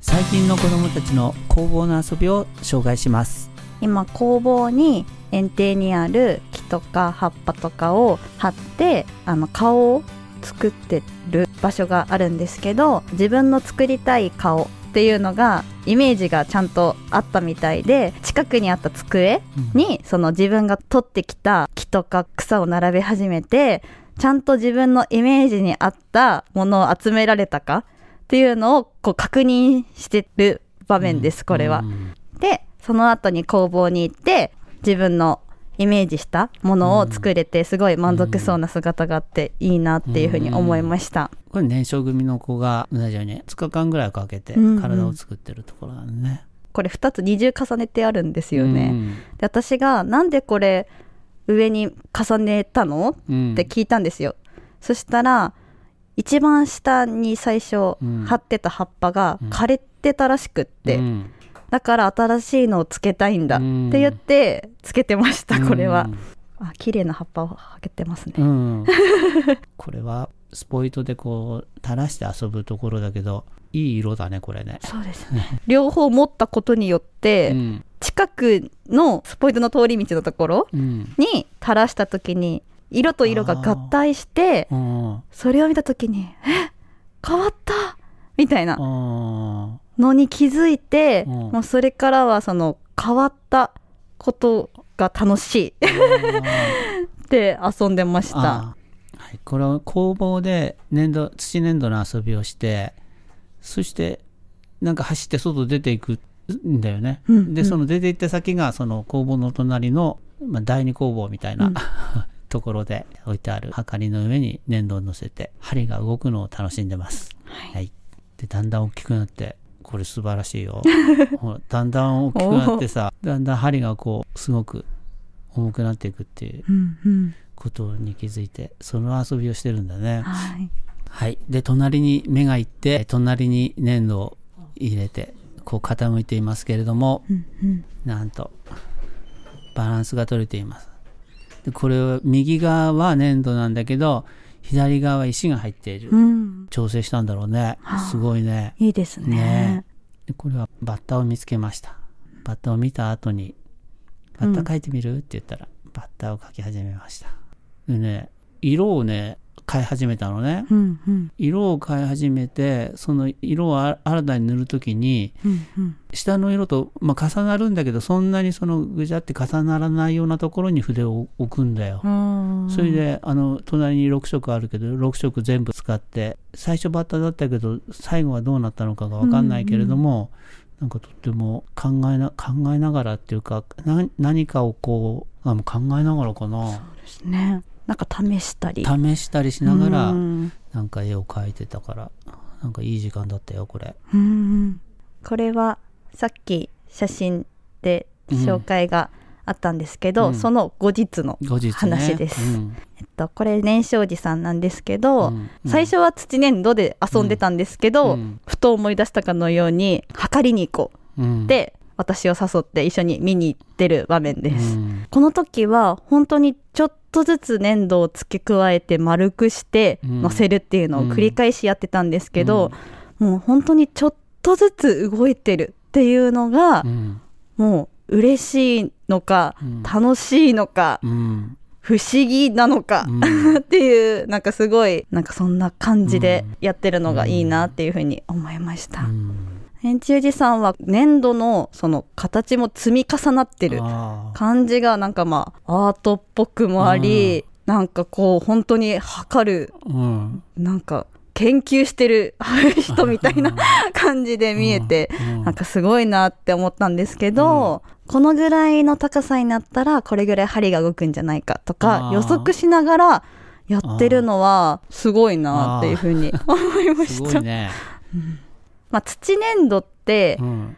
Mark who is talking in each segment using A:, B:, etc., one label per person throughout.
A: 最近の子供たちの工房の遊びを紹介します。
B: 今工房に園庭にある木とか葉っぱとかを貼ってあの顔を作ってる場所があるんですけど自分の作りたい顔っていうのがイメージがちゃんとあったみたいで近くにあった机にその自分が取ってきた木とか草を並べ始めてちゃんと自分のイメージに合ったものを集められたかっていうのをこう確認してる場面です、これは。で、その後に工房に行って自分のイメージしたものを作れてすごい満足そうな姿があっていいなっていうふうに思いました。
A: これ年少組の子が同じように2日間ぐらいかけて体を作ってるところなんね、
B: これ2つ二重重ねてあるんですよね。で私がなんでこれ上に重ねたの、って聞いたんですよ。そしたら一番下に最初貼ってた葉っぱが枯れてたらしくって、うん、だから新しいのをつけたいんだって言ってつけてました、これは。あ綺麗な葉っぱをはけてますね、うん、
A: これはスポイトでこう垂らして遊ぶところだけどいい色だねこれね。
B: そうですね。両方持ったことによって、うん、近くのスポイトの通り道のところに垂らした時に色と色が合体してそれを見た時にえ変わった！みたいな。のに気づいて、うん、もうそれからはその変わったことが楽しい。って遊んでました。
A: はい、これは工房で粘土土粘土の遊びをしてそしてなんか走って外出ていくんだよね。うんうん、でその出て行った先がその工房の隣の、まあ、第二工房みたいな、うん、ところで置いてあるはかりの上に粘土を乗せて針が動くのを楽しんでます。はい、はい、でだんだん大きくなってこれ素晴らしいよ。だんだん大きくなってさだんだん針がこうすごく重くなっていくっていうことに気づいてその遊びをしてるんだね。はい、はい、で隣に目がいって隣に粘土を入れてこう傾いていますけれども、うんうん、なんとバランスが取れています。でこれは右側は粘土なんだけど左側は石が入っている、うん、調整したんだろうね、はあ、すごいね。
B: いいですね。ね。
A: これはバッタを見つけました。バッタを見た後に「バッタ描いてみる?」って言ったらバッタを描き始めました。でね色をね変え始めたのね、うんうん、色を変え始めてその色を新たに塗る時に、うんうん、下の色と、まあ、重なるんだけどそんなにそのぐちゃって重ならないようなところに筆を置くんだよ。それであの隣に6色あるけど6色全部使って最初バッタだったけど最後はどうなったのかが分かんないけれども、うんうん、なんかとっても考えな考えながらっていうか何かをこうあ考えながらかな。
B: そうですねなんか試したり。
A: 試したりしながらなんか絵を描いてたからなんかいい時間だったよこれ。
B: これはさっき写真で紹介があったんですけど、うん、その後日の話です、ねうん、えっと、これ年少寺さんなんですけど、うん、最初は土粘土で遊んでたんですけど、ふと思い出したかのように測りに行こう。で私を誘って一緒に見に行ってる場面です、この時は本当にちょっとずつ粘土を付け加えて丸くして乗せるっていうのを繰り返しやってたんですけど、もう本当にちょっとずつ動いてるっていうのが、もう嬉しいのか、楽しいのか、不思議なのか、っていうなんかすごいなんかそんな感じでやってるのがいいなっていうふうに思いました。円柱寺さんは粘土のその形も積み重なってる感じがなんかまあアートっぽくもあり、うん、なんかこう本当に測る、うん、なんか研究してる 人みたいな感じで見えて、なんかすごいなって思ったんですけど、このぐらいの高さになったらこれぐらい針が動くんじゃないかとか予測しながらやってるのはすごいなっていうふうに思いました。ね。うんまあ、土粘土って、うん、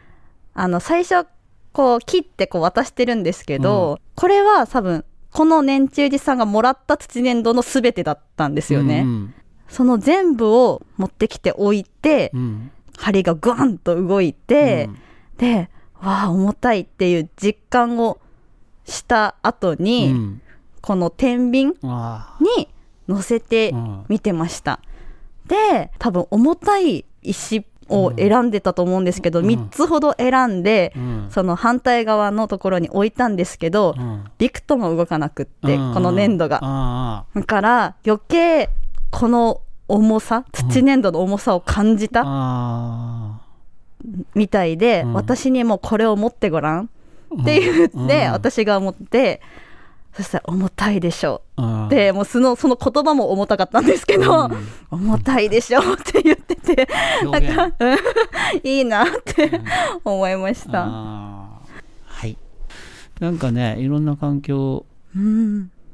B: あの最初こう切ってこう渡してるんですけど、うん、これは多分この年中寺さんがもらった土粘土の全てだったんですよね。うんうん、その全部を持ってきて置いて、うん、針がグワンと動いて、でわあ重たいっていう実感をした後に、この天秤に乗せてみてました。で多分重たい石を選んでたと思うんですけど、うん、3つほど選んで、うん、その反対側のところに置いたんですけど、うん、びくとも動かなくって、この粘土が。だから余計この重さ土粘土の重さを感じた、みたいで、私にもこれを持ってごらんって言って、私が思って。そしたら重たいでしょ。うでもうそのその言葉も重たかったんですけど、うん、重たいでしょうって言っててなん。かいいなって思いました、
A: はい。なんかねいろんな環境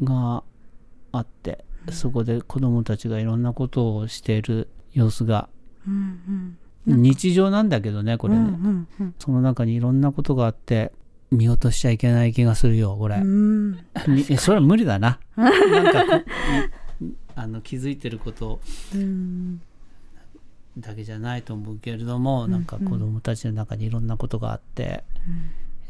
A: があって、うん、そこで子供たちがいろんなことをしている様子が、うんうん、日常なんだけどねこれね、うんうんうん、その中にいろんなことがあって見落としちゃいけない気がするよこれ。それは無理だな。なんかあの気づいてることだけじゃないと思うけれども、なんか子供たちの中にいろんなことがあって、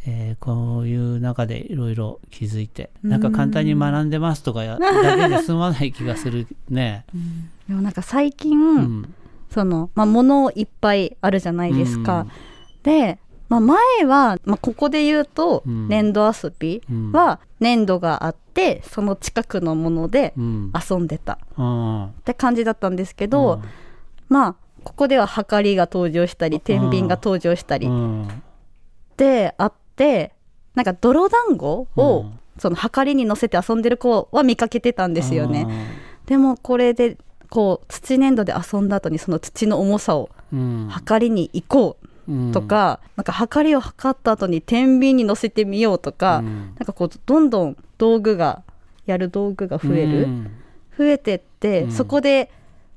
A: うん、えー、こういう中でいろいろ気づいて、なんか簡単に学んでますとかやだけで済まない気がするね。
B: うん、でもなんか最近、うん、その、まあ、物いっぱいあるじゃないですか。でまあ、前は、まあ、ここで言うと、粘土遊びは粘土があってその近くのもので遊んでた。って感じだったんですけど、まあここでははかりが登場したり天秤が登場したりであってなんか泥団子をそのはかりに乗せて遊んでる子は見かけてたんですよね。でもこれでこう土粘土で遊んだ後にその土の重さをはかりに行こうとか、うん、なんか測りを測った後に天秤に乗せてみようとか、うん、なんかこうどんどん道具がやる道具が増える、うん、増えてって、そこで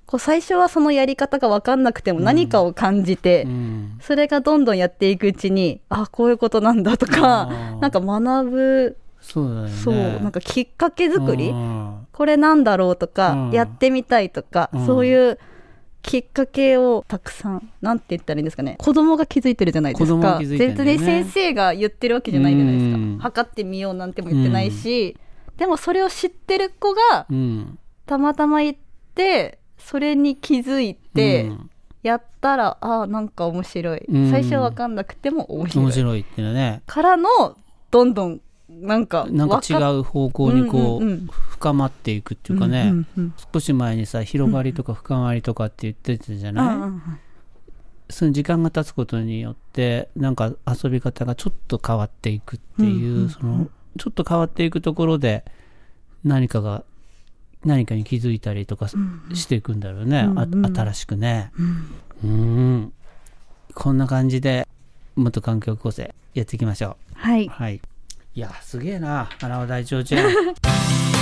B: こう最初はそのやり方が分かんなくても何かを感じて、それがどんどんやっていくうちにあこういうことなんだとかなんか学ぶ
A: そうだね、
B: そうなんかきっかけ作り？これなんだろうとか、やってみたいとか、そういうきっかけをたくさんなんて言ったらいいんですかね。子供が気づいてるじゃないですか、ね、全然先生が言ってるわけじゃないじゃないですか。測ってみようなんても言ってないし、でもそれを知ってる子が、たまたま行ってそれに気づいて、やったらあなんか面白い、最初は分かんなくても面白い。
A: 面白いっていうのね。
B: からのどんどんなんか
A: なんか違う方向にこう、うんうんうん、深まっていくっていうかね、うんうんうん、少し前にさ広がりとか深まりとかって言ってたじゃない、うんうん、その時間が経つことによってなんか遊び方がちょっと変わっていくっていう、うんうん、そのちょっと変わっていくところで何かが何かに気づいたりとかしていくんだろうね、うんうん、新しくね、うん、うん。こんな感じで元環境構成やっていきましょう。
B: はい、
A: はい。いやすげえな荒尾大長ちゃん